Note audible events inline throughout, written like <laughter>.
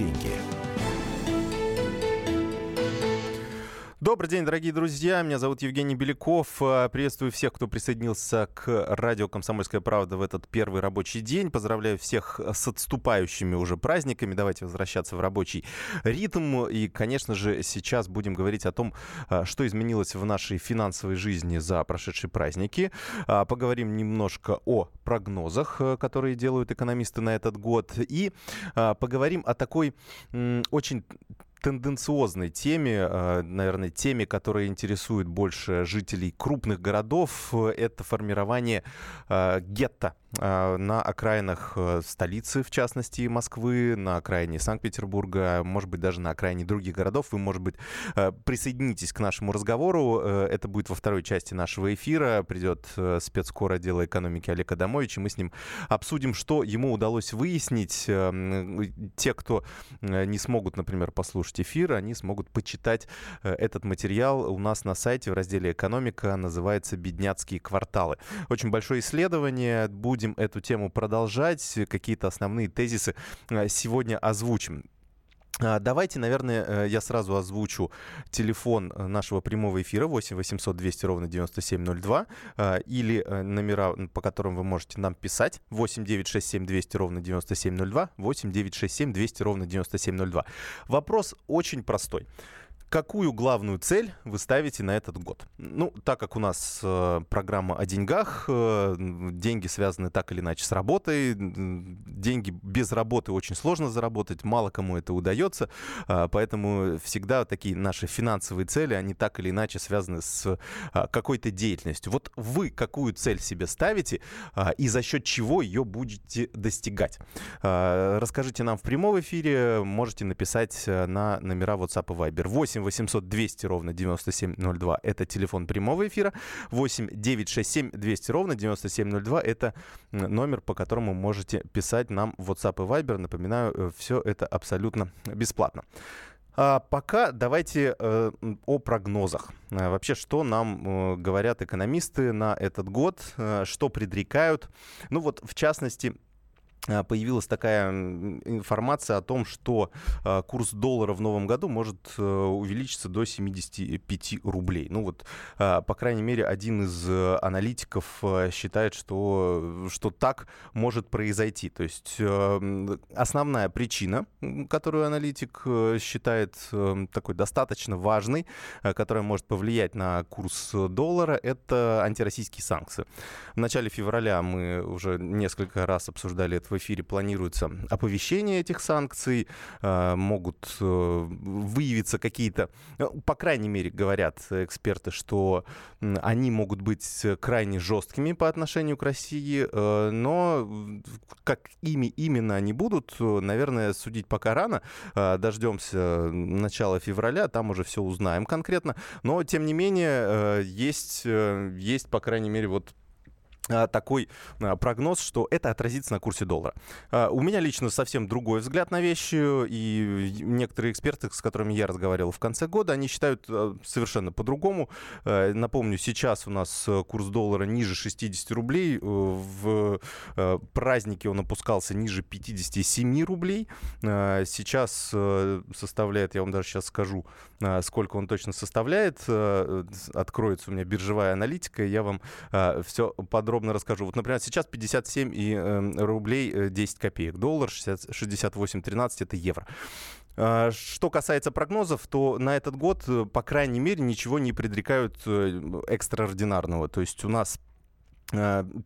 деньги. Добрый день, дорогие друзья. Меня зовут Евгений Беляков. Э, приветствую всех, кто присоединился к радио «Комсомольская правда» в этот первый рабочий день. Поздравляю всех с отступающими уже праздниками. Давайте возвращаться в рабочий ритм. И, конечно же, сейчас будем говорить о том, э, что изменилось в нашей финансовой жизни за прошедшие праздники. Э, поговорим немножко о прогнозах, которые делают экономисты на этот год. И поговорим о такой очень тенденциозной теме, э, наверное, теме, которая интересует больше жителей крупных городов, это формирование э, гетто на окраинах э, столицы, в частности, Москвы, на окраине Санкт-Петербурга, может быть, даже на окраине других городов. Вы, может быть, э, присоединитесь к нашему разговору. Э, это будет во второй части нашего эфира. Придет спецкор отдела экономики Олег Адамович, и мы с ним обсудим, что ему удалось выяснить. Те, кто не смогут, например, послушать эфир, они смогут почитать этот материал у нас на сайте в разделе «Экономика». Называется «Бедняцкие кварталы». Очень большое исследование. Будет будем эту тему продолжать. Какие-то основные тезисы э, сегодня озвучим. А, давайте, наверное, э, я сразу озвучу телефон э, нашего прямого эфира 8 800 200 ровно 9702 или номера, по которым вы можете нам писать 8 967 200 ровно 9702 8 967 200 ровно 9702. Вопрос очень простой. Какую главную цель вы ставите на этот год? Ну, так как у нас э, программа о деньгах, э, деньги связаны так или иначе с работой, деньги без работы очень сложно заработать, мало кому это удается, э, поэтому всегда такие наши финансовые цели, они так или иначе связаны с э, какой-то деятельностью. Вот вы какую цель себе ставите э, и за счет чего ее будете достигать? Э, расскажите нам в прямом эфире, можете написать э, на номера WhatsApp и Viber 8 8 800 200 ровно 9702 – это телефон прямого эфира. 8 967 200 ровно 9702 – это номер, по которому можете писать нам в WhatsApp и Viber. Напоминаю, э, все это абсолютно бесплатно. А пока давайте э, о прогнозах. А, вообще, что нам э, говорят экономисты на этот год, э, что предрекают. Ну вот, в частности, появилась такая информация о том, что а, курс доллара в новом году может э, увеличиться до 75 рублей. Ну вот, по крайней мере, один из э, аналитиков э, считает, что, что так может произойти. То есть основная причина, которую аналитик считает такой достаточно важной, которая может повлиять на курс доллара, это антироссийские санкции. В начале февраля мы уже несколько раз обсуждали это в эфире планируется оповещение этих санкций, э, могут э, выявиться какие-то, э, по крайней мере, говорят эксперты, что они могут быть крайне жесткими по отношению к России, но как ими именно они будут, наверное, судить пока рано. Дождемся начала февраля, там уже все узнаем конкретно. Но, тем не менее, есть, есть по крайней мере, вот такой а, прогноз, что это отразится на курсе доллара. А, у меня лично совсем другой взгляд на вещи, и некоторые эксперты, с которыми я разговаривал в конце года, они считают совершенно по-другому. Напомню, сейчас у нас курс доллара ниже 60 рублей, в празднике он опускался ниже 57 рублей. Сейчас составляет, я вам даже сейчас скажу, сколько он точно составляет. Откроется у меня биржевая аналитика, и я вам все подробно подробно расскажу. Вот, например, сейчас 57 и, э, рублей 10 э, копеек. Доллар 60, 68,13 это евро. А, что касается прогнозов, то на этот год, э, по крайней мере, ничего не предрекают э, экстраординарного. То есть у нас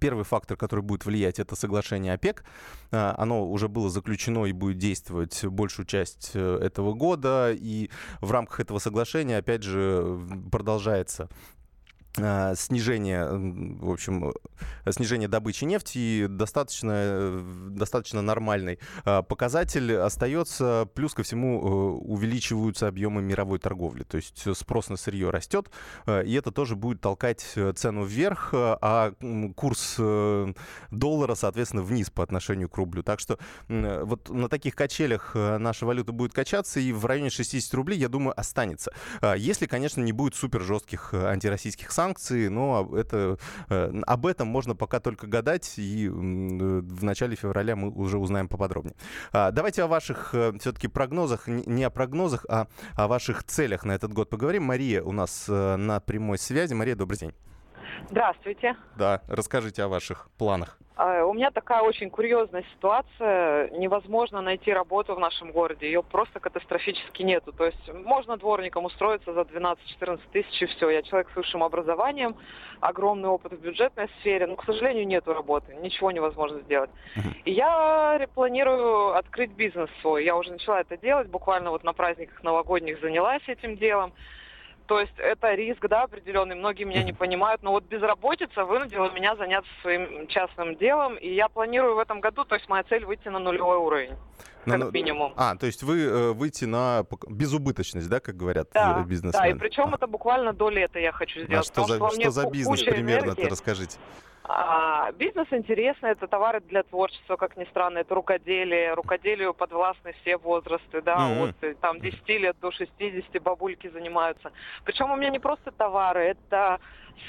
Первый фактор, который будет влиять, это соглашение ОПЕК. Оно уже было заключено и будет действовать большую часть этого года. И в рамках этого соглашения, опять же, продолжается Э, снижение, в общем, э, снижение добычи нефти достаточно, э, достаточно нормальный показатель остается. Плюс ко всему увеличиваются объемы мировой торговли. То есть спрос на сырье растет, и это тоже будет толкать цену вверх, а курс доллара, соответственно, вниз по отношению к рублю. Так что вот на таких качелях наша валюта будет качаться, и в районе 60 рублей, я думаю, останется. Если, конечно, не будет супер жестких антироссийских санкций, санкции, но это, об этом можно пока только гадать, и в начале февраля мы уже узнаем поподробнее. А, давайте о ваших все-таки прогнозах, не о прогнозах, а о ваших целях на этот год поговорим. Мария у нас на прямой связи. Мария, добрый день. Здравствуйте. Да, расскажите о ваших планах. А, у меня такая очень курьезная ситуация. Невозможно найти работу в нашем городе. Ее просто катастрофически нету. То есть можно дворником устроиться за 12-14 тысяч и все. Я человек с высшим образованием, огромный опыт в бюджетной сфере. Но, к сожалению, нету работы. Ничего невозможно сделать. И я планирую открыть бизнес свой. Я уже начала это делать. Буквально вот на праздниках новогодних занялась этим делом. То есть это риск, да, определенный. Многие меня не понимают, но вот безработица вынудила меня заняться своим частным делом, и я планирую в этом году, то есть моя цель выйти на нулевой уровень. На, как минимум. А, то есть вы э, выйти на безубыточность, да, как говорят да, э, бизнесмены? Да, и причем а. это буквально до лета я хочу сделать. А что за, что, за бизнес примерно-то, расскажите. А, бизнес интересный, это товары для творчества, как ни странно, это рукоделие. Рукоделию подвластны все возрасты, да, mm-hmm. от э, там 10 лет до 60 бабульки занимаются. Причем у меня не просто товары, это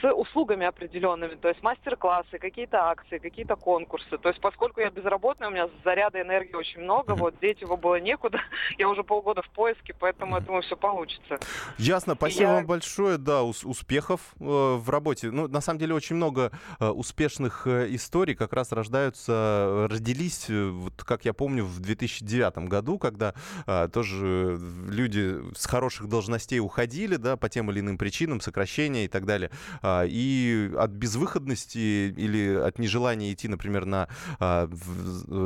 с услугами определенными, то есть мастер-классы, какие-то акции, какие-то конкурсы. То есть поскольку я безработная, у меня заряда энергии очень много, mm-hmm. вот деть его было некуда, <laughs> я уже полгода в поиске, поэтому я думаю, все получится. Ясно, спасибо я... вам большое, да, успехов э, в работе. Ну, на самом деле очень много э, успешных э, историй как раз рождаются, э, родились, э, вот как я помню, в 2009 году, когда э, тоже люди с хороших должностей уходили, да, по тем или иным причинам, сокращения и так далее. А, и от безвыходности или от нежелания идти, например, на а,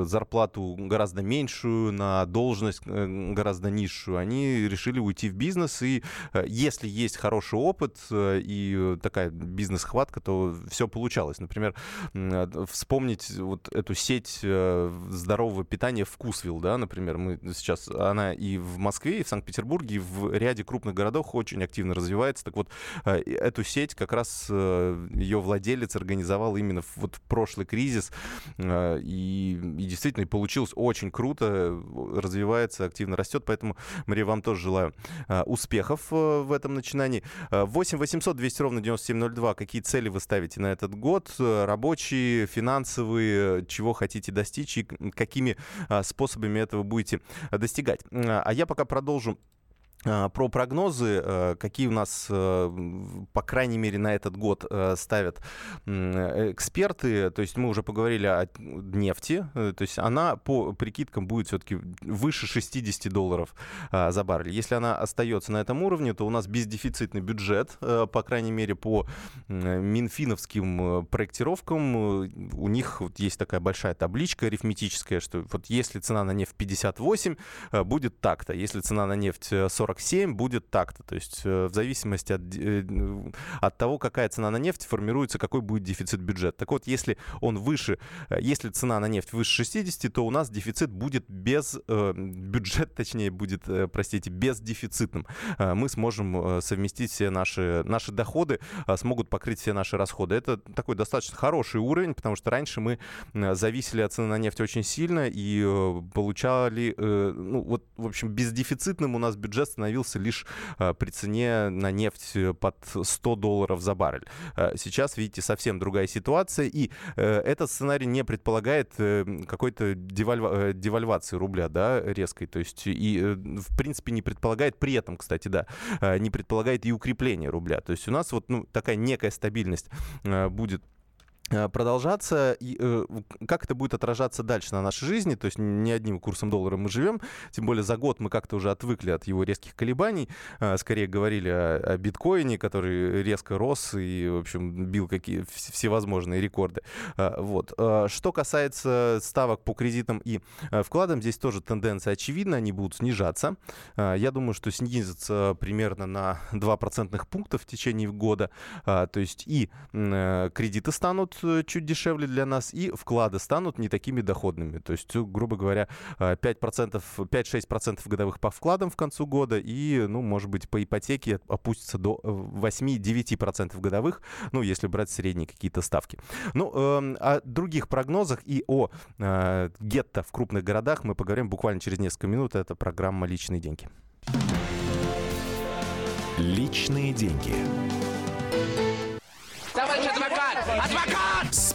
зарплату гораздо меньшую, на должность гораздо низшую, они решили уйти в бизнес. И если есть хороший опыт и такая бизнес-хватка, то все получалось. Например, вспомнить вот эту сеть здорового питания «Вкусвилл», да, например, мы сейчас, она и в Москве, и в Санкт-Петербурге, и в ряде крупных городов очень активно развивается. Так вот, эту сеть как раз э, ее владелец организовал именно в, вот прошлый кризис. Э, и, и действительно получилось очень круто, развивается, активно растет. Поэтому, Мария, вам тоже желаю э, успехов в этом начинании. 8 800 200 ровно 9702. Какие цели вы ставите на этот год? Рабочие, финансовые, чего хотите достичь и какими способами этого будете достигать? А я пока продолжу а, про прогнозы, э, какие у нас, э, по крайней мере, на этот год э, ставят эксперты. То есть мы уже поговорили о нефти. То есть она по прикидкам будет все-таки выше 60 долларов за баррель. Если она остается на этом уровне, то у нас бездефицитный бюджет, по крайней мере, по минфиновским проектировкам. У них есть такая большая табличка арифметическая, что вот если цена на нефть 58, будет так-то. Если цена на нефть 40 47 будет так-то. То есть э, в зависимости от, э, от того, какая цена на нефть, формируется, какой будет дефицит бюджета. Так вот, если он выше, э, если цена на нефть выше 60, то у нас дефицит будет без, бюджет, точнее, будет, простите, бездефицитным. Мы сможем совместить все наши, наши доходы, смогут покрыть все наши расходы. Это такой достаточно хороший уровень, потому что раньше мы зависели от цены на нефть очень сильно и получали, ну вот, в общем, бездефицитным у нас бюджет остановился лишь э, при цене на нефть э, под 100 долларов за баррель. Э, сейчас, видите, совсем другая ситуация, и этот сценарий не предполагает какой-то девальва... девальвации рубля, да, резкой, то есть и, в принципе, не предполагает при этом, кстати, да, не предполагает и укрепление рубля. То есть у нас вот ну, такая некая стабильность будет Э, продолжаться. И, э, как это будет отражаться дальше на нашей жизни? То есть не одним курсом доллара мы живем, тем более за год мы как-то уже отвыкли от его резких колебаний. Э, скорее говорили о, биткоине, который резко рос и, в общем, бил какие всевозможные рекорды. Э, вот. Э, что касается ставок по кредитам и э, вкладам, здесь тоже тенденция очевидна, они будут снижаться. Э, я думаю, что снизится примерно на 2 процентных пункта в течение года. Э, то есть и э, кредиты станут Э, чуть дешевле для нас, и вклады станут не такими доходными. То есть, грубо говоря, 5%, э, 5-6% годовых по вкладам в концу года, и, ну, может быть, по ипотеке опустится до 8-9% э, годовых, ну, если брать средние какие-то ставки. Ну, э, о других прогнозах и о э, гетто в крупных городах мы поговорим буквально через несколько минут. Это программа «Личные деньги». Личные деньги. Адвокат!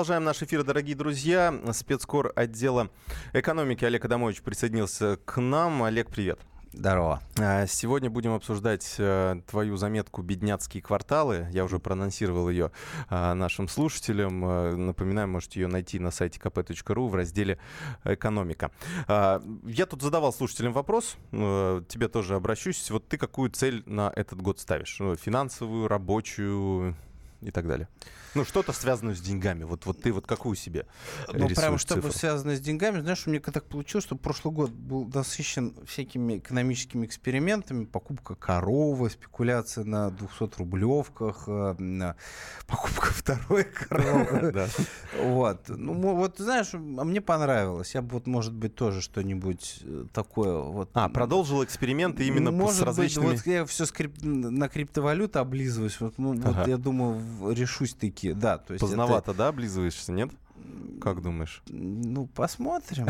Продолжаем наш эфир, дорогие друзья. Спецкор отдела экономики Олег Адамович присоединился к нам. Олег, привет. Здорово. А, сегодня будем обсуждать э, твою заметку «Бедняцкие кварталы». Я уже проанонсировал ее а, нашим слушателям. Э, напоминаю, можете ее найти на сайте kp.ru в разделе «Экономика». А, я тут задавал слушателям вопрос, э, тебе тоже обращусь. Вот ты какую цель на этот год ставишь? Ну, финансовую, рабочую и так далее? Ну, что-то связанное с деньгами. Вот, вот ты вот какую себе Ну, прямо чтобы цифру? связано с деньгами. Знаешь, у меня так получилось, что прошлый год был насыщен всякими экономическими экспериментами. Покупка коровы, спекуляция на 200-рублевках, э, покупка <laughs> второй коровы. <laughs> Вот. Ну, вот, знаешь, а мне понравилось. Я бы вот, может быть, тоже что-нибудь э, такое вот... А, продолжил эксперименты именно с различными... вот я все на криптовалюту облизываюсь. Вот, ну, вот я думаю, решусь таки все да. То есть Поздновато, это... да, облизываешься, нет? Как думаешь? Ну, посмотрим.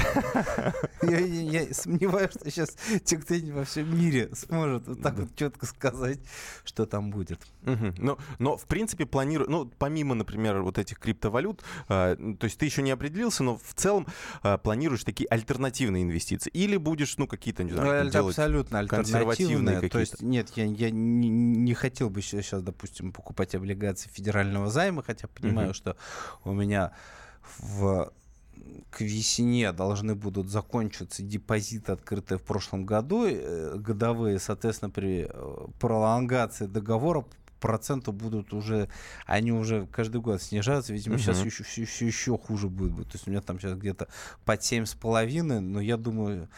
<laughs> Я сомневаюсь, что сейчас кто-нибудь во всем мире сможет вот так вот четко сказать, что там будет. Но, но в принципе, планирую, ну, помимо, например, вот этих криптовалют, а, то есть ты еще не определился, но в целом а, планируешь такие альтернативные инвестиции? Или будешь, ну, какие-то, не знаю, ну, делать Абсолютно альтернативные. То есть, нет, я, не хотел бы сейчас, допустим, покупать облигации федерального займа, хотя понимаю, что у меня в к весне должны будут закончиться депозиты, открытые в прошлом году, э, годовые, соответственно, при э, пролонгации договора проценту будут уже, они уже каждый год снижаются, видимо, uh-huh. сейчас еще, все, все еще хуже будет. То есть у меня там сейчас где-то под 7,5, но я думаю,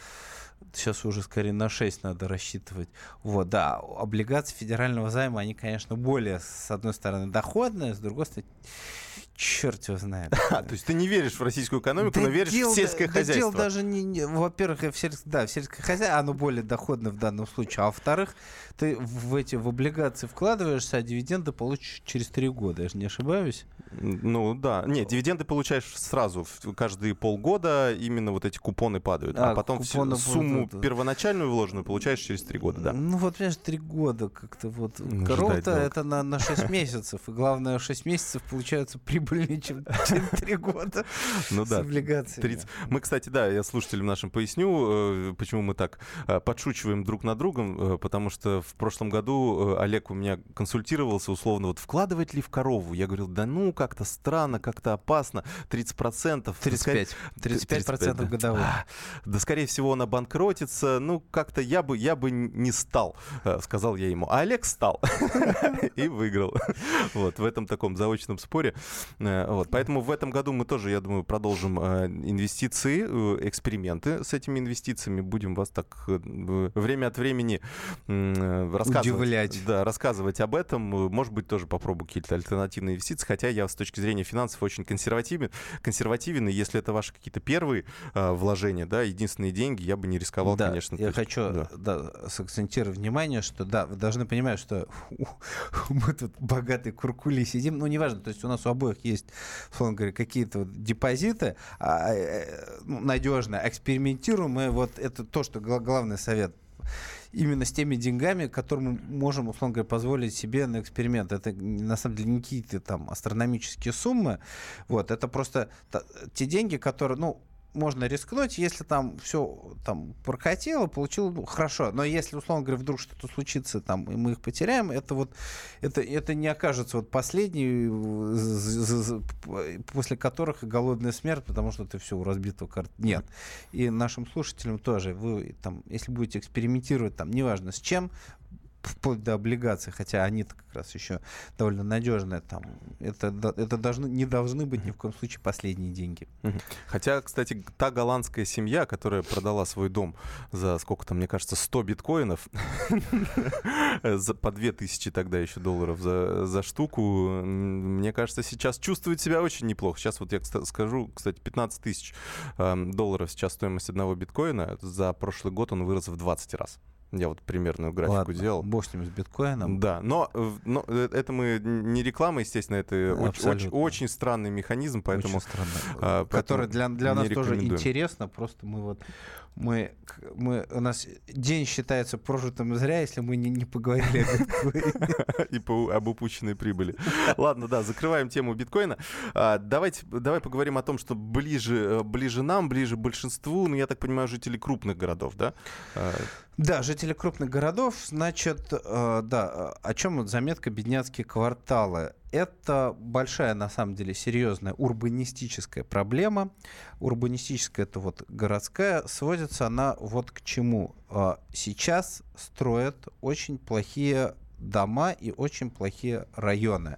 сейчас уже скорее на 6 надо рассчитывать. Вот, да, облигации федерального займа, они, конечно, более, с одной стороны, доходные, с другой стороны, черт его знает. <laughs> А, то есть ты не веришь в российскую экономику, да но веришь дел, в сельское да, хозяйство. Дело даже не, не во-первых, в сельск, да, в сельское хозяйство оно более доходно в данном случае, а во-вторых, ты в эти в облигации вкладываешься, а дивиденды получишь через три года, я же не ошибаюсь. Ну да, нет, дивиденды получаешь сразу, каждые полгода именно вот эти купоны падают, а, а потом всю сумму первоначальную вложенную получаешь через три года, да. Ну вот, понимаешь, три года как-то вот. Ну, Корова-то это на, на 6 месяцев, и главное, 6 месяцев получается прибыльнее, чем, <laughs> <laughs> чем 3 года ну, да, с облигациями. 30. Мы, кстати, да, я слушателям нашим поясню, э, почему мы так э, подшучиваем друг над другом, э, потому что в прошлом году Олег у меня консультировался условно, вот вкладывать ли в корову? Я говорил, да ну, как-то странно, как-то опасно, 30%. 35. 35%, 35 да. годовых. А, да, скорее всего, он обанкротится. Ну, как-то я бы, я бы не стал, сказал я ему. А Олег стал <laughs> и выиграл. Вот, в этом таком заочном споре. Э, вот, поэтому в этом году мы тоже, я думаю, продолжим э, инвестиции, эксперименты с этими инвестициями. Будем вас так время от времени рассказывать. Удивлять. Да, рассказывать об этом. Может быть, тоже попробую какие-то альтернативные инвестиции. Хотя я с точки зрения финансов очень консервативен. консервативен и если это ваши какие-то первые э, вложения, да, единственные деньги, я бы не рисковал, да, конечно. Я хочу да. Да, сакцентировать внимание, что да, вы должны понимать, что <laughs> мы тут богатые куркули сидим, ну, неважно, то есть у нас у обоих есть, условно говоря, какие-то вот депозиты а, э, ну, надежные, экспериментируем мы, вот это то, что главный совет именно с теми деньгами, которые мы можем, условно говоря, позволить себе на эксперимент. Это на самом деле не какие-то там астрономические суммы. Вот, это просто те деньги, которые, ну, можно рискнуть, если там все там прокатило, получило ну, хорошо. Но если, условно говоря, вдруг что-то случится, там, и мы их потеряем, это вот это, это не окажется вот последний, после которых голодная смерть, потому что ты все у разбитого карт. Нет. И нашим слушателям тоже, вы там, если будете экспериментировать, там, неважно с чем, вплоть до облигаций, хотя они как раз еще довольно надежные. Там, это это должны, не должны быть ни в коем случае последние деньги. Хотя, кстати, та голландская семья, которая продала свой дом за сколько там, мне кажется, 100 биткоинов, <laughs> за по 2000 тогда еще долларов за, за штуку, мне кажется, сейчас чувствует себя очень неплохо. Сейчас вот я скажу, кстати, 15 тысяч долларов сейчас стоимость одного биткоина. За прошлый год он вырос в 20 раз. Я вот примерную графику Ладно, делал. Бог с ним, с биткоином. Да, но, но э, это мы не реклама, естественно, это очень, очень, очень странный механизм, поэтому... Очень странный, а, который для, для нас тоже интересно, просто мы вот мы, мы, у нас день считается прожитым зря, если мы не, не поговорили о биткоине. <laughs> И по, об упущенной прибыли. Ладно, да, закрываем тему биткоина. А, давайте, давай поговорим о том, что ближе, э, ближе нам, ближе большинству, ну, я так понимаю, жителей крупных городов, да? А, да, жители крупных городов, значит, э, да, о чем вот заметка «Бедняцкие кварталы». Это большая, на самом деле, серьезная урбанистическая проблема. Урбанистическая, это вот городская, сводится она вот к чему. Э, сейчас строят очень плохие дома и очень плохие районы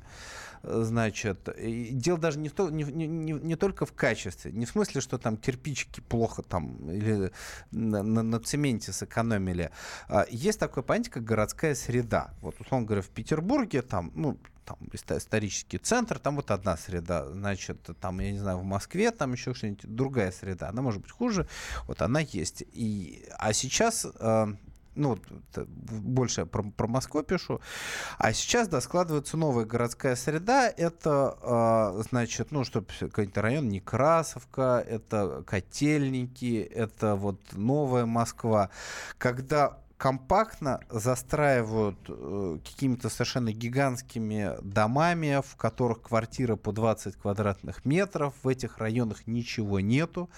значит, дело даже не, то, не, не, не только в качестве, не в смысле, что там кирпичики плохо там или на, на, на цементе сэкономили. А, есть такое понятие, как городская среда. Вот, условно говоря, в Петербурге там, ну, там исторический центр, там вот одна среда, значит, там, я не знаю, в Москве там еще что-нибудь, другая среда, она может быть хуже, вот она есть. И, а сейчас э, ну, больше про, про Москву пишу. А сейчас, да, складывается новая городская среда. Это, э, значит, ну, чтобы какой-то район Некрасовка, это Котельники, это вот новая Москва. Когда компактно застраивают э, какими-то совершенно гигантскими домами, в которых квартира по 20 квадратных метров. В этих районах ничего нету.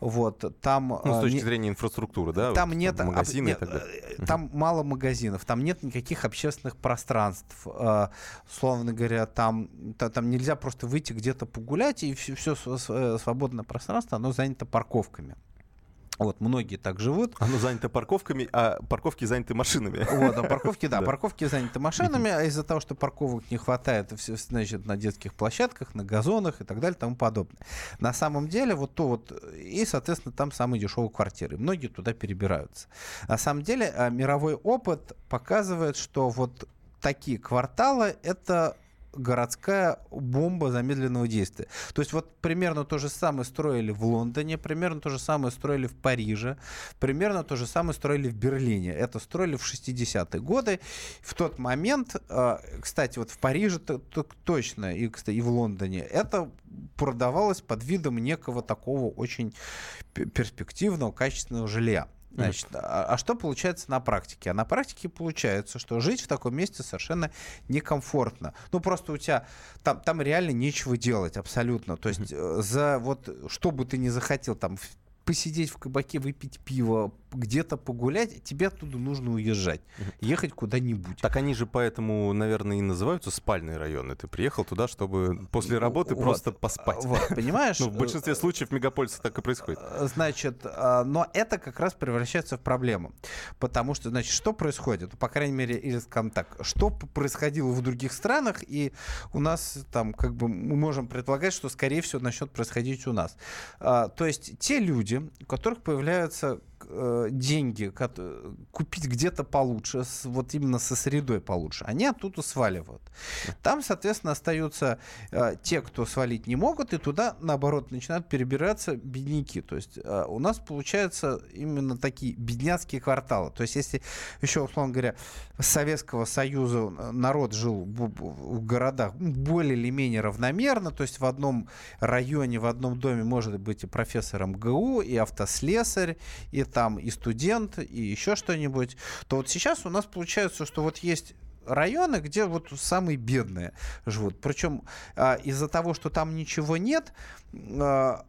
Вот, там, ну, с э, точки не, зрения инфраструктуры, да? Там вот, нет... Магазины об, и так далее. Э, там мало магазинов, там нет никаких общественных пространств. Э, словно говоря, там, та, там нельзя просто выйти где-то погулять, и все, все свободное пространство, оно занято парковками. Вот, многие так живут. Оно занято парковками, а парковки заняты машинами. Вот, а парковки, <laughs> да, парковки заняты машинами, а из-за того, что парковок не хватает, значит, на детских площадках, на газонах и так далее, тому подобное. На самом деле, вот то вот, и, соответственно, там самые дешевые квартиры. Многие туда перебираются. На самом деле, а, мировой опыт показывает, что вот такие кварталы — это городская бомба замедленного действия. То есть вот примерно то же самое строили в Лондоне, примерно то же самое строили в Париже, примерно то же самое строили в Берлине. Это строили в 60-е годы. В тот момент, а, кстати, вот в Париже точно и, кстати, и в Лондоне, это продавалось под видом некого такого очень перспективного, качественного жилья. Значит, а, а что получается на практике? А на практике получается, что жить в таком месте совершенно некомфортно. Ну, просто у тебя там, там реально нечего делать абсолютно. То есть mm-hmm. за вот что бы ты ни захотел, там посидеть в кабаке, выпить пиво, где-то погулять, тебе оттуда нужно уезжать, ехать куда-нибудь. Так они же поэтому, наверное, и называются спальные районы. Ты приехал туда, чтобы после работы вот, просто поспать. Вот, понимаешь? <laughs> Ну, в большинстве случаев в мегаполисе так и происходит. Э, значит, а, но это как раз превращается в проблему. Потому что, значит, что происходит? По крайней мере, или скажем так, что происходило в других странах, и у нас там, как бы, мы можем предполагать, что, скорее всего, начнет происходить у нас. А, то есть те люди, у которых появляются э, деньги купить где-то получше, вот именно со средой получше, они оттуда сваливают. Там, соответственно, остаются э, те, кто свалить не могут, и туда, наоборот, начинают перебираться бедняки. То есть э, у нас получаются именно такие бедняцкие кварталы. То есть если еще, условно говоря, Советского Союза народ жил в городах более или менее равномерно, то есть в одном районе, в одном доме может быть и профессор МГУ, и автослесарь, и там и студент, и еще что-нибудь, то вот сейчас у нас получается, что вот есть районы, где вот самые бедные живут. Причем а, из-за того, что там ничего нет, а,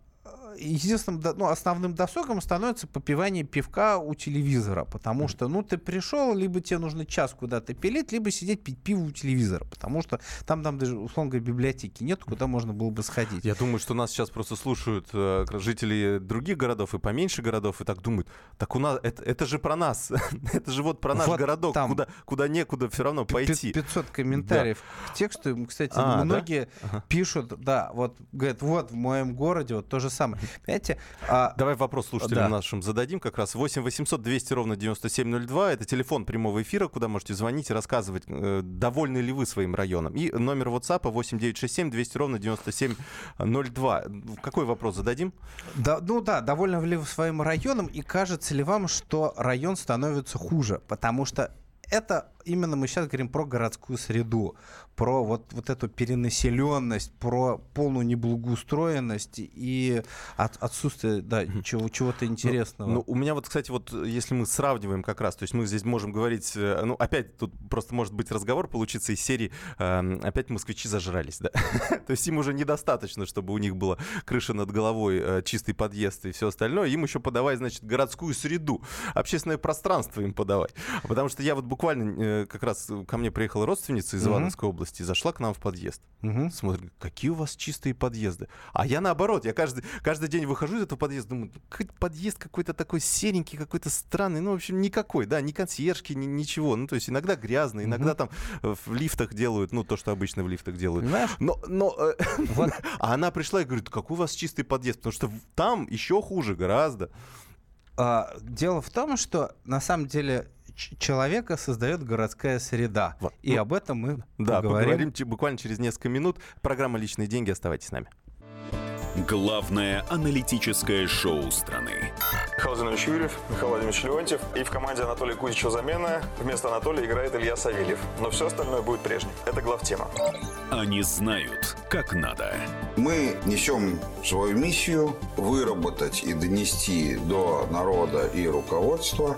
единственным, ну, основным досугом становится попивание пивка у телевизора, потому что, ну, ты пришел, либо тебе нужно час куда-то пилить, либо сидеть пить пиво у телевизора, потому что там, там даже, условно говоря, библиотеки нет, куда можно было бы сходить. Я думаю, что нас сейчас просто слушают э, жители других городов и поменьше городов, и так думают, так у нас, это, это же про нас, <laughs> это же вот про наш вот городок, там куда, куда некуда все равно пойти. 500 комментариев да. к тексту, кстати, а, многие да? пишут, да, вот, говорят, вот в моем городе вот то же самое. Понимаете? А... Давай вопрос слушателям да. нашим зададим как раз. 8 800 200 ровно 9702. Это телефон прямого эфира, куда можете звонить и рассказывать, э, довольны ли вы своим районом. И номер WhatsApp 8 967 200 ровно 9702. Какой вопрос зададим? Да, ну да, довольны ли вы своим районом и кажется ли вам, что район становится хуже? Потому что это именно мы сейчас говорим про городскую среду, про вот, вот эту перенаселенность, про полную неблагоустроенность и от, отсутствие да, чего, чего-то ну, интересного. Ну, ну, у меня вот, кстати, вот если мы сравниваем как раз, то есть мы здесь можем говорить, э, ну, опять тут просто может быть разговор получиться из серии э, «Опять москвичи зажрались», да? <laughs> то есть им уже недостаточно, чтобы у них была крыша над головой, э, чистый подъезд и все остальное, им еще подавать, значит, городскую среду, общественное пространство им подавать. Потому что я вот буквально э, как раз ко мне приехала родственница из Ивановской области, области, зашла к нам в подъезд. Угу. Смотрит, какие у вас чистые подъезды. А я наоборот, я каждый, каждый день выхожу из этого подъезда, думаю, какой подъезд какой-то такой серенький, какой-то странный, ну, в общем, никакой, да, ни консьержки, ни, ничего. Ну, то есть иногда грязно, иногда угу. там э, в лифтах делают, ну, то, что обычно в лифтах делают. Знаешь? Но, но э, <laughs> вот. а она пришла и говорит, какой у вас чистый подъезд, потому что там еще хуже гораздо. А, дело в том, что на самом деле человека создает городская среда. Вот. И ну, об этом мы да, поговорим. поговорим буквально через несколько минут. Программа «Личные деньги». Оставайтесь с нами. Главное аналитическое шоу страны. Михаил Владимирович Юрьев, Михаил Владимирович Леонтьев. И в команде Анатолия Кузичева замена. Вместо Анатолия играет Илья Савельев. Но все остальное будет прежним. Это главтема. Они знают, как надо. Мы несем свою миссию выработать и донести до народа и руководства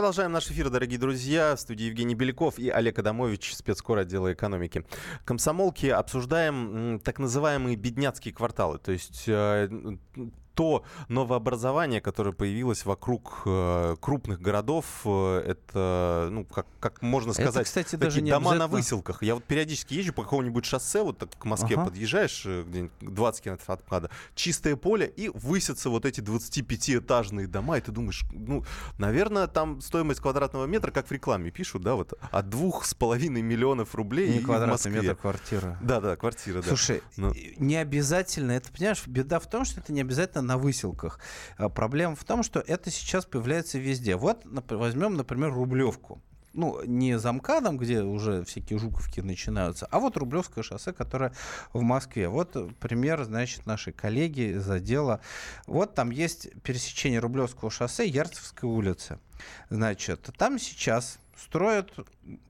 Продолжаем наш эфир, дорогие друзья. В студии Евгений Беляков и Олег Адамович, спецкор отдела экономики. Комсомолки обсуждаем так называемые бедняцкие кварталы. То есть э, то новообразование, которое появилось вокруг э, крупных городов, э, это, ну, как, как можно сказать, это, кстати, такие даже не дома обязательно... на выселках. Я вот периодически езжу по какому-нибудь шоссе, вот так к Москве ага. подъезжаешь, э, где-нибудь 20 километров от МКАДа, чистое поле, и высятся вот эти 25-этажные дома, и ты думаешь, ну, наверное, там стоимость квадратного метра, как в рекламе пишут, да, вот от двух с половиной миллионов рублей не квадратный метр, квартира. Да, да, квартира, Слушай, да. Ну. Слушай, не обязательно, это, понимаешь, беда в том, что это не обязательно на выселках. А, проблема в том, что это сейчас появляется везде. Вот возьмем, например, Рублевку ну, не замкадом, где уже всякие жуковки начинаются, а вот Рублевское шоссе, которое в Москве. Вот пример, значит, нашей коллеги из отдела. Вот там есть пересечение Рублевского шоссе, Ярцевской улицы. Значит, там сейчас строят,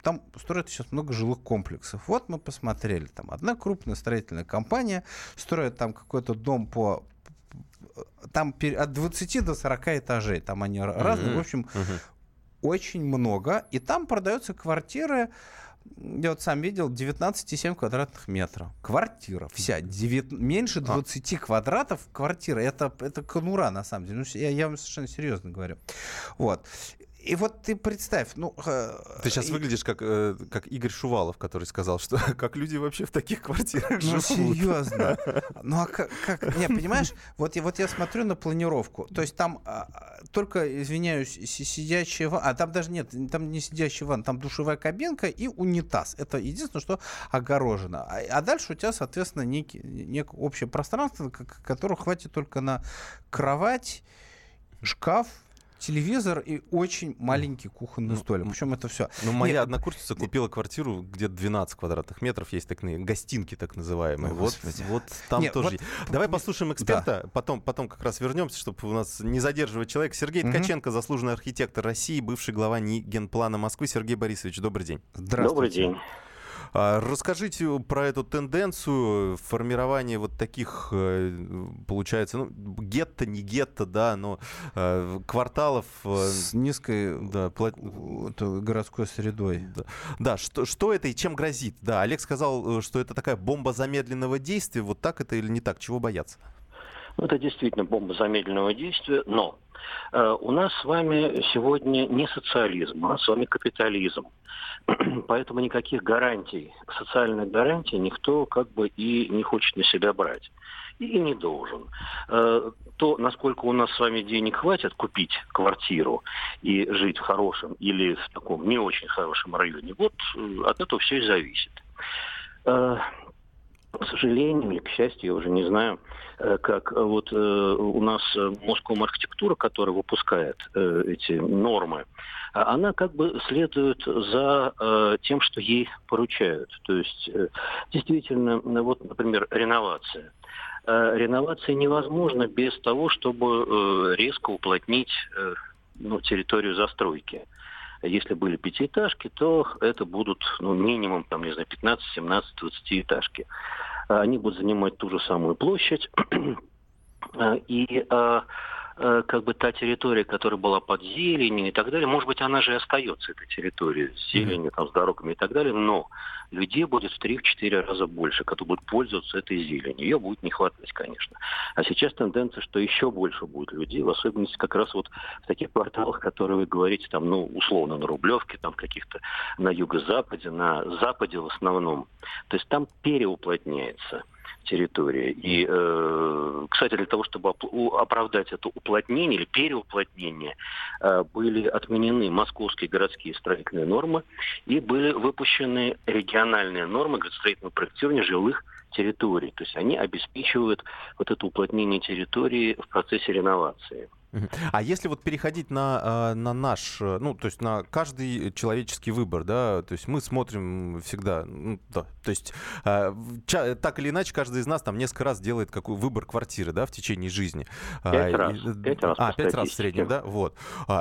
там строят сейчас много жилых комплексов. Вот мы посмотрели, там одна крупная строительная компания строит там какой-то дом по там от 20 до 40 этажей, там они uh-huh. разные, в общем, uh-huh. очень много, и там продаются квартиры, я вот сам видел, 19,7 квадратных метров. Квартира вся. 9, меньше 20 а. квадратов квартира. Это, это конура, на самом деле. Ну, я, я вам совершенно серьезно говорю. Вот. И вот ты представь, ну... Ты сейчас и... выглядишь как, э, как Игорь Шувалов, который сказал, что <laughs> как люди вообще в таких квартирах ну, живут. Ну, серьезно. <laughs> Ну, а как... как... Не, понимаешь, вот, вот я смотрю на планировку. То есть там а, только, извиняюсь, сидящая ванна... А там даже нет, там не сидящая ванна, там душевая кабинка и унитаз. Это единственное, что огорожено. А, а дальше у тебя, соответственно, некий, некое общее пространство, которого хватит только на кровать, шкаф, телевизор и очень маленький кухонный ну, столик. Причем это все. Ну, моя Нет, однокурсница купила квартиру, где-то 12 квадратных метров, есть такие гостинки так называемые. вот, вот там Нет, тоже. Вот, Давай послушаем эксперта, да. потом, потом как раз вернемся, чтобы у нас не задерживать человека. Сергей угу. Ткаченко, заслуженный архитектор России, бывший глава НИ Генплана Москвы. Сергей Борисович, добрый день. Здравствуйте. Добрый день. А, расскажите про эту тенденцию формирования вот таких, э, получается, ну, гетто, не гетто, да, но э, кварталов... Э, С низкой да, плат... городской средой. Да, да что, что это и чем грозит? Да, Олег сказал, что это такая бомба замедленного действия. Вот так это или не так? Чего бояться? Ну, это действительно бомба замедленного действия, но у нас с вами сегодня не социализм, у нас с вами капитализм. <clears throat> Поэтому никаких гарантий, социальных гарантий никто как бы и не хочет на себя брать. И не должен. Э, то, насколько у нас с вами денег хватит купить квартиру и жить в хорошем или в таком не очень хорошем районе, вот э, от этого все и зависит. Э, к сожалению или к счастью, я уже не знаю, как вот у нас Москва архитектура, которая выпускает эти нормы, а она как бы следует за э, тем, что ей поручают. То есть э, действительно, вот, например, реновация. Э, реновация невозможна без того, чтобы э, резко уплотнить э, ну, территорию застройки. Если были пятиэтажки, то это будут ну, минимум, там, не знаю, 15, 17, 20 этажки. Они будут занимать ту же самую площадь. <clears throat> И Э, как бы та территория, которая была под зеленью и так далее, может быть, она же и остается, эта территория, с зеленью, там, с дорогами и так далее, но людей будет в 3-4 раза больше, которые будут пользоваться этой зеленью. Ее будет не хватать, конечно. А сейчас тенденция, что еще больше будет людей, в особенности как раз вот в таких кварталах, которые вы говорите, там, ну, условно, на Рублевке, там, каких-то на юго-западе, на западе в основном. То есть там переуплотняется территории. И, э, кстати, для того, чтобы оправдать это уплотнение или переуплотнение, э, были отменены московские городские строительные нормы и были выпущены региональные нормы градостроительного проектирования жилых территорий. То есть они обеспечивают вот это уплотнение территории в процессе реновации. А если вот переходить на, а, на наш, э, ну, то есть на каждый человеческий выбор, да, то есть мы смотрим всегда, ну, да, то есть а, так или иначе каждый из нас там несколько раз делает какой выбор квартиры, да, в течение жизни. А, пять раз. Пять раз а, пять раз в среднем, да, вот.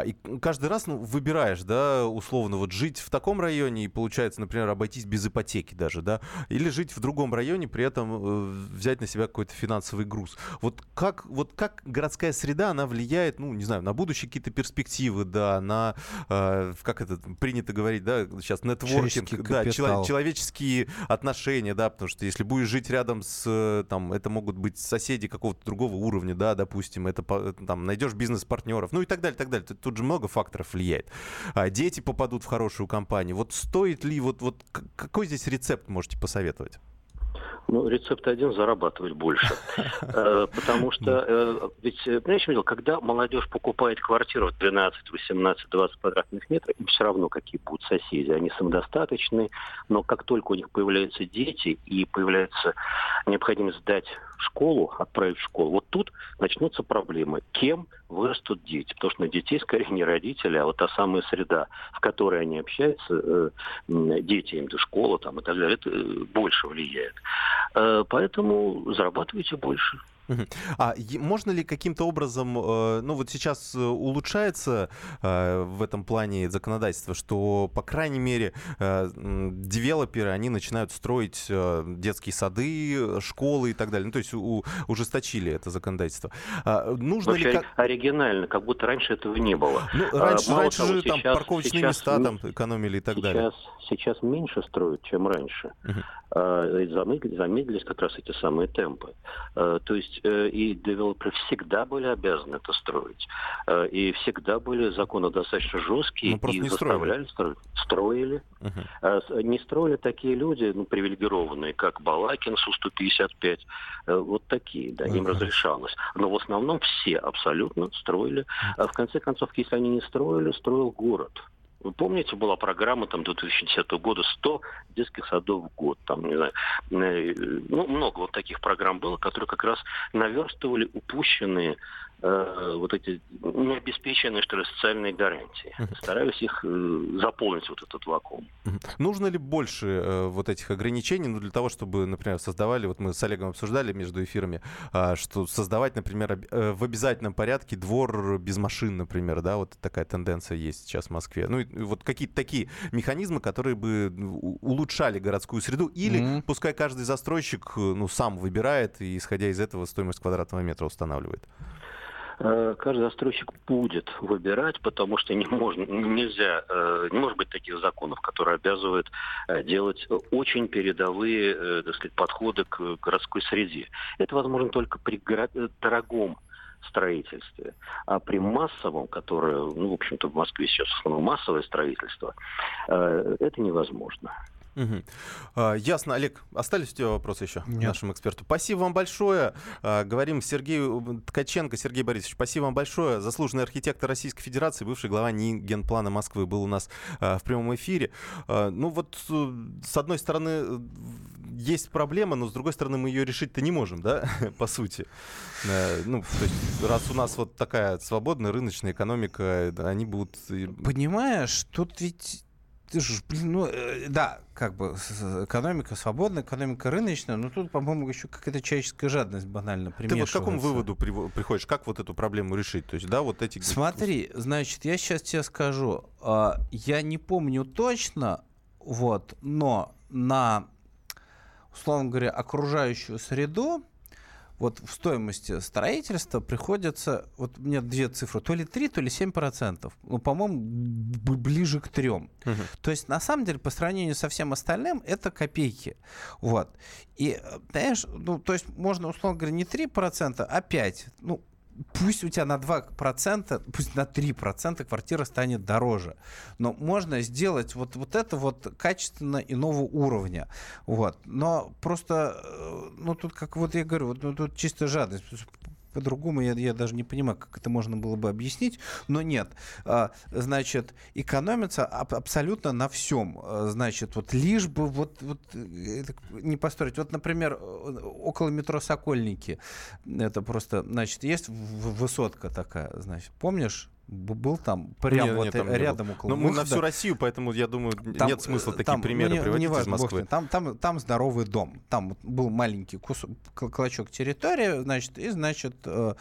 И каждый раз, ну, выбираешь, да, условно, вот жить в таком районе и получается, например, обойтись без ипотеки даже, да, или жить в другом районе, при этом э, взять на себя какой-то финансовый груз. Вот как, вот как городская среда, она влияет ну, не знаю, на будущие какие-то перспективы, да, на, э, как это принято говорить, да, сейчас нетворкинг, да, чело- человеческие отношения, да, потому что если будешь жить рядом с, э, там, это могут быть соседи какого-то другого уровня, да, допустим, это, там, найдешь бизнес-партнеров, ну и так далее, так далее. Тут же много факторов влияет. А дети попадут в хорошую компанию. Вот стоит ли, вот, вот какой здесь рецепт можете посоветовать? Ну, рецепт один – зарабатывать больше. <laughs> Э, потому что, э, ведь, э, понимаешь, видел, когда молодежь покупает квартиру 12, 18, 20 квадратных метров, им все равно, какие будут соседи. Они самодостаточны, но как только у них появляются дети и появляется необходимость сдать школу, отправить в школу, вот тут начнутся проблемы. Кем вырастут дети? Потому что на детей скорее не родители, а вот та самая среда, в которой они общаются, дети, им школа там, и так далее, это больше влияет. Э, поэтому зарабатывайте больше. А можно ли каким-то образом, э, ну вот сейчас э, улучшается в этом плане законодательство, что, по крайней мере, девелоперы, они начинают строить детские сады, школы и так далее. Ну, то есть у, ужесточили это законодательство. А нужно Вообще, ли... Как... Оригинально, как будто раньше этого не было. Ну, раньше, Мало раньше того, же сейчас, там парковочные сейчас, места там экономили и так сейчас, далее. Сейчас меньше строят, чем раньше. Uh-huh. Замедлились, замедлились как раз эти самые темпы. То есть э, и девелоперы всегда были обязаны это строить. Э, и всегда были законы достаточно жесткие ну, и заставляли строить. Строили. Угу. Не строили такие люди, ну, привилегированные, как Балакин Су-155. Вот такие, да, им разрешалось. Но в основном все абсолютно строили. А в конце концов, если они не строили, строил город. Вы помните, была программа там до 2010 года 100 детских садов в год. Там, не знаю, э, ну, много вот таких программ было, которые как раз наверстывали упущенные э, вот эти необеспеченные, что ли, социальные гарантии. Старались их э, заполнить, вот этот вакуум. Нужно ли больше э, вот этих ограничений, ну, для того, чтобы, например, создавали, вот мы с Олегом обсуждали между эфирами, э, что создавать, например, э, в обязательном порядке двор без машин, например, да, вот такая тенденция есть сейчас в Москве. Ну, и вот какие-то такие механизмы, которые бы улучшали городскую среду, или mm-hmm. пускай каждый застройщик, ну, сам выбирает и, исходя из этого, стоимость квадратного метра устанавливает. Э, каждый застройщик будет выбирать, потому что не можно, нельзя, э, не может быть таких законов, которые обязывают э, делать очень передовые, так сказать, подходы к городской среде. Это возможно только при дорогом строительстве. А при массовом, которое, ну, в общем-то, в Москве сейчас в основном массовое строительство, это невозможно. Угу. Ясно, Олег. Остались у тебя вопросы еще Нет. нашему эксперту? Спасибо вам большое. А, говорим Сергею Ткаченко. Сергей Борисович, спасибо вам большое. Заслуженный архитектор Российской Федерации, бывший глава НИИ Генплана Москвы был у нас а, в прямом эфире. Ну вот, э, с одной стороны, э, есть проблема, но с другой стороны, мы ее решить-то не можем, да, <laughs> по сути. Э, ну, то есть, раз у нас вот такая свободная рыночная экономика, они будут... Понимаешь, тут ведь ты же, блин, ну, э, да, как бы экономика свободная, экономика рыночная, но тут, по-моему, еще какая-то человеческая жадность банально. Ты вот к какому выводу приходишь? Как вот эту проблему решить? То есть, да, вот эти... Смотри, значит, я сейчас тебе скажу, э, я не помню точно, вот, но на, условно говоря, окружающую среду вот в стоимости строительства приходится, вот у меня две цифры, то ли 3, то ли 7 процентов. Ну, по-моему, ближе к 3. Угу. То есть, на самом деле, по сравнению со всем остальным, это копейки. Вот. И, э, понимаешь, ну, то есть, можно, условно говоря, не 3 процента, а 5. Ну, пусть у тебя на 2%, пусть на 3% квартира станет дороже. Но можно сделать вот, вот это вот качественно иного уровня. Вот. Но просто, э, ну тут, как вот я говорю, вот, ну, тут чисто жадность по-другому я, я даже не понимаю, как это можно было бы объяснить, но нет. А, значит, экономится абсолютно на всем. А, значит, вот лишь бы вот, вот не построить. Вот, например, около метро Сокольники, это просто, значит, есть высотка такая, значит, помнишь? Был там прямо нет, вот нет, там рядом около Но мы на всю Россию, поэтому я думаю, там, нет смысла такие там, примеры ну, приводить не важно, из Москвы. Там, там, там здоровый дом. Там был маленький кусок, клочок территории, значит, и, значит, э,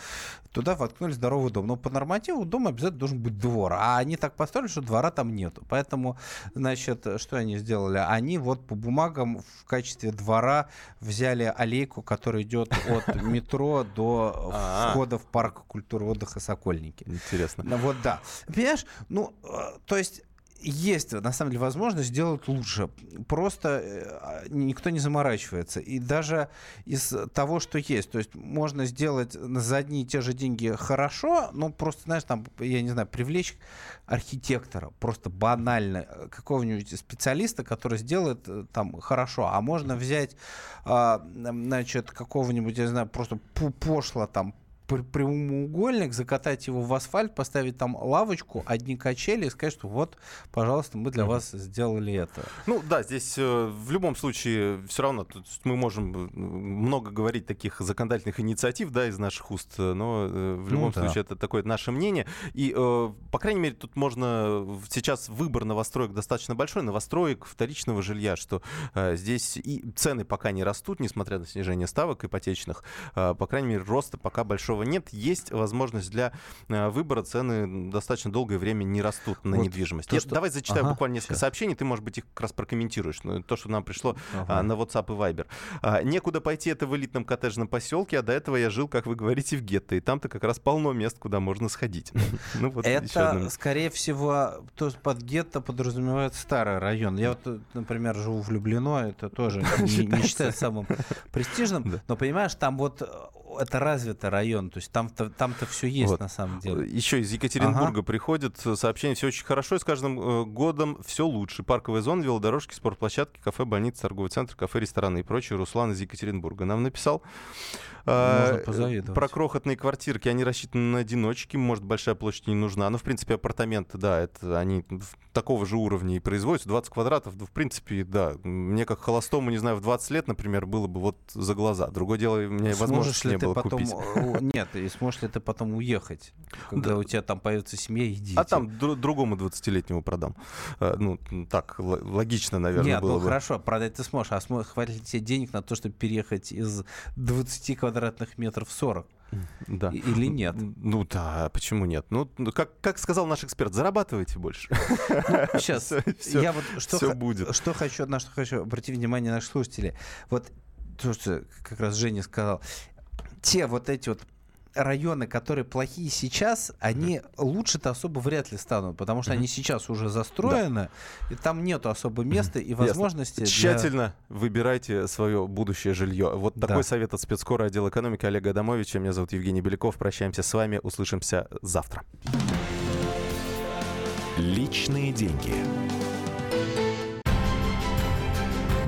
туда воткнули здоровый дом. Но по нормативу дом обязательно должен быть двор. А они так построили, что двора там нету. Поэтому, значит, что они сделали? Они вот по бумагам в качестве двора взяли аллейку, которая идет от <laughs> метро до а. входа в парк культуры отдыха Сокольники. Интересно. Вот да. Понимаешь, ну, э, то есть есть, на самом деле, возможность сделать лучше. Просто э, никто не заморачивается. И даже из того, что есть, то есть можно сделать за одни и те же деньги хорошо, но просто, знаешь, там, я не знаю, привлечь архитектора, просто банально, э, какого-нибудь специалиста, который сделает там хорошо. А можно взять, а, значит, какого-нибудь, я не знаю, просто пошло там прямоугольник, закатать его в асфальт, поставить там лавочку, одни качели и сказать, что вот, пожалуйста, мы для вас сделали это. Ну да, здесь э, в любом случае все равно мы можем э, много говорить таких законодательных инициатив, да, из наших уст, но э, в любом ну, да. случае это такое наше мнение. И, по крайней мере, тут можно сейчас выбор новостроек достаточно большой, новостроек вторичного жилья, что здесь и цены пока не растут, несмотря на снижение ставок ипотечных, по крайней мере, роста пока большого которого нет, есть возможность для э, выбора. Цены достаточно долгое время не растут на вот недвижимость. То, что... Давай зачитаю ага, буквально несколько сейчас. сообщений, ты, может быть, их как раз прокомментируешь. То, что нам пришло ага. а, на WhatsApp и Viber. А, некуда пойти, это в элитном коттеджном поселке, а до этого я жил, как вы говорите, в гетто. И там-то как раз полно мест, куда можно сходить. <laughs> ну, вот это, скорее всего, то под гетто подразумевает старый район. Я вот, например, живу в Люблино, это тоже <laughs> не, не самым престижным. <laughs> Но понимаешь, там вот это развитый район, то есть там-то там все есть вот. на самом деле. Еще из Екатеринбурга ага. приходит сообщение, все очень хорошо, и с каждым э, годом все лучше. Парковая зона, велодорожки, спортплощадки, кафе, больницы, торговый центр, кафе, рестораны и прочее. Руслан из Екатеринбурга нам написал. Можно а, Про крохотные квартирки, они рассчитаны на одиночки, может, большая площадь не нужна. Но, в принципе, апартаменты, да, это они такого же уровня и производится. 20 квадратов, в принципе, да. Мне как холостому, не знаю, в 20 лет, например, было бы вот за глаза. Другое дело, у меня возможности не было потом... купить. Нет, и сможешь ли ты потом уехать, когда да. у тебя там появится семья и дети? А там другому 20-летнему продам. Э, ну, так, логично, наверное, Нет, было ну бы. хорошо, продать ты сможешь. А хватит ли тебе денег на то, чтобы переехать из 20 квадратных метров в 40? Да. Или нет? Ну да, почему нет? Ну, ну, как, как сказал наш эксперт, зарабатывайте больше. Ну, сейчас, <laughs> все, я вот что, все будет. что хочу, на что хочу обратить внимание наших слушателей. Вот то, что как раз Женя сказал, те вот эти вот районы, которые плохие сейчас, они mm-hmm. лучше-то особо вряд ли станут, потому что mm-hmm. они сейчас уже застроены, да. и там нету особо места mm-hmm. и возможности. Для... Тщательно выбирайте свое будущее жилье. Вот да. такой совет от спецкора отдела экономики Олега Адамовича. Меня зовут Евгений Беляков. Прощаемся с вами. Услышимся завтра. Личные деньги.